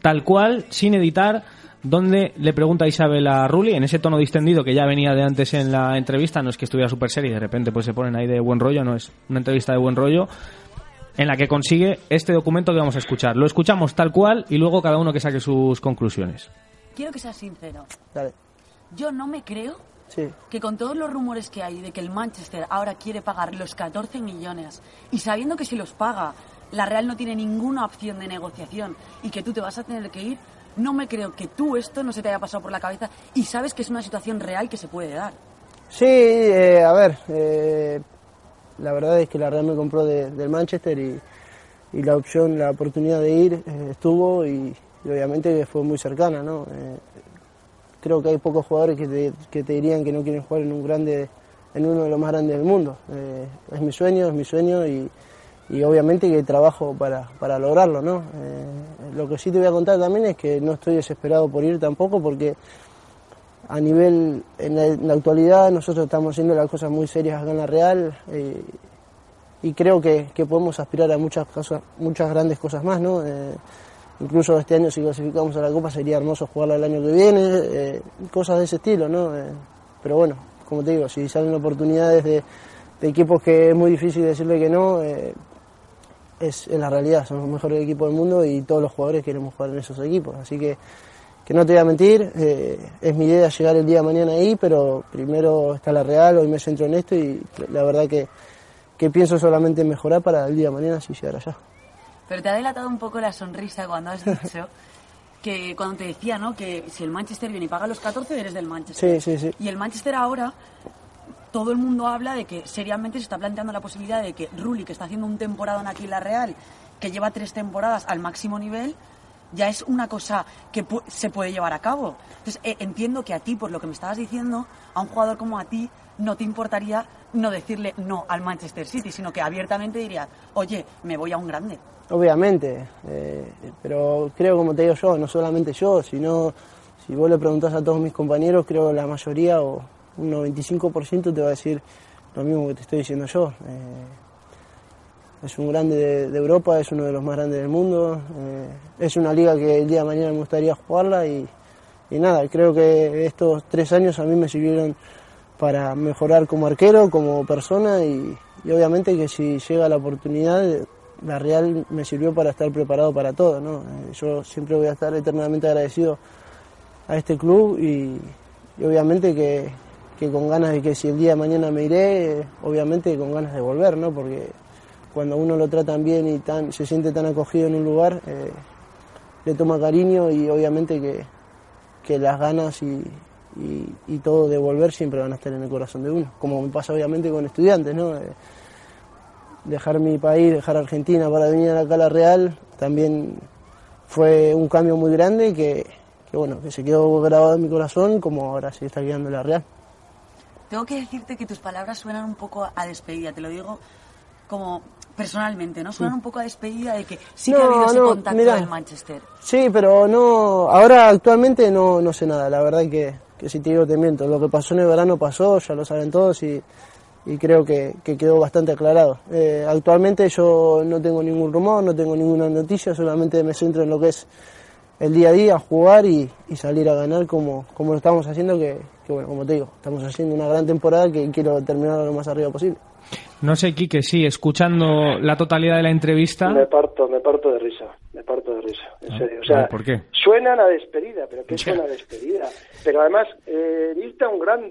Tal cual, sin editar, donde le pregunta a Isabel a Rulli, en ese tono distendido que ya venía de antes en la entrevista, no es que estuviera súper serio y de repente pues se ponen ahí de buen rollo, no es una entrevista de buen rollo, en la que consigue este documento que vamos a escuchar. Lo escuchamos tal cual y luego cada uno que saque sus conclusiones. Quiero que seas sincero. Dale. Yo no me creo Sí. que con todos los rumores que hay de que el Manchester ahora quiere pagar los 14 millones y sabiendo que si los paga la Real no tiene ninguna opción de negociación y que tú te vas a tener que ir, no me creo que tú esto no se te haya pasado por la cabeza y sabes que es una situación real que se puede dar. Sí, eh, a ver, eh, la verdad es que la Real me compró de- del Manchester y, la opción, la oportunidad de ir eh, estuvo y, y obviamente fue muy cercana, ¿no? Creo que hay pocos jugadores que te, dirían que no quieren jugar en en uno de los más grandes del mundo. Es mi sueño, es mi sueño y, y obviamente que trabajo para, para lograrlo, ¿no? Eh, lo que sí te voy a contar también es que no estoy desesperado por ir tampoco porque a nivel, en la, actualidad nosotros estamos haciendo las cosas muy serias acá en la Real eh, y creo que, que podemos aspirar a muchas cosas, muchas grandes cosas más, ¿no? Eh, incluso este año si clasificamos a la Copa sería hermoso jugarla el año que viene, cosas de ese estilo, ¿no? Pero bueno, como te digo, si salen oportunidades de, de equipos que es muy difícil decirle que no, es, es la realidad, son los mejores equipos del mundo y todos los jugadores queremos jugar en esos equipos, así que que no te voy a mentir, eh, es mi idea llegar el día de mañana ahí, pero primero está la Real, hoy me centro en esto y la verdad que, que pienso solamente en mejorar para el día de mañana si llegar allá. Pero te ha delatado un poco la sonrisa cuando has dicho que cuando te decía, ¿no? Que si el Manchester viene y paga los 14, eres del Manchester. Sí, sí, sí. Y el Manchester ahora, todo el mundo habla de que seriamente se está planteando la posibilidad de que Rulli, que está haciendo un temporada aquí en la Real, que lleva tres temporadas al máximo nivel, ya es una cosa que pu- se puede llevar a cabo. Entonces, eh, entiendo que a ti, por lo que me estabas diciendo, a un jugador como a ti, no te importaría no decirle no al Manchester City, sino que abiertamente dirías, oye, me voy a un grande. Obviamente, eh, pero creo, como te digo yo, no solamente yo, sino si vos le preguntás a todos mis compañeros, creo la mayoría o un 95% te va a decir lo mismo que te estoy diciendo yo. Eh, es un grande de, de Europa, es uno de los más grandes del mundo, eh, es una liga que el día de mañana me gustaría jugarla y, nada, creo que estos tres años a mí me sirvieron para mejorar como arquero, como persona y, obviamente que si llega la oportunidad, la Real me sirvió para estar preparado para todo. ¿no? Eh, yo siempre voy a estar eternamente agradecido a este club y obviamente que, que con ganas de que si el día de mañana me iré, obviamente con ganas de volver, ¿no? porque cuando uno lo tratan bien y tan, se siente tan acogido en un lugar, eh, le toma cariño y obviamente que, que las ganas y, y, todo de volver siempre van a estar en el corazón de uno, como me pasa obviamente con estudiantes, ¿no? Eh, dejar mi país, dejar Argentina para venir acá a la Real, también fue un cambio muy grande que, bueno, que se quedó grabado en mi corazón como ahora sí está quedando la Real. Tengo que decirte que tus palabras suenan un poco a despedida, te lo digo como personalmente, ¿no? Suenan un poco a despedida de que sí que ha habido ese no, contacto mira. del Manchester. Sí, pero no, ahora actualmente no, no sé nada, la verdad que, que si te digo te miento, lo que pasó en el verano pasó, ya lo saben todos y, y creo que, que quedó bastante aclarado. Eh, actualmente yo no tengo ningún rumor, no tengo ninguna noticia, solamente me centro en lo que es el día a día, jugar y, y salir a ganar como, como lo estamos haciendo, que, que bueno, como te digo, estamos haciendo una gran temporada que quiero terminar lo más arriba posible. No sé, Quique, sí, escuchando la totalidad de la entrevista. Me parto, me parto de risa, me parto de risa, en Ah, serio. O sea, ¿por qué? suenan a despedida, pero ¿qué suena a despedida? Pero además, eh, irte a un grande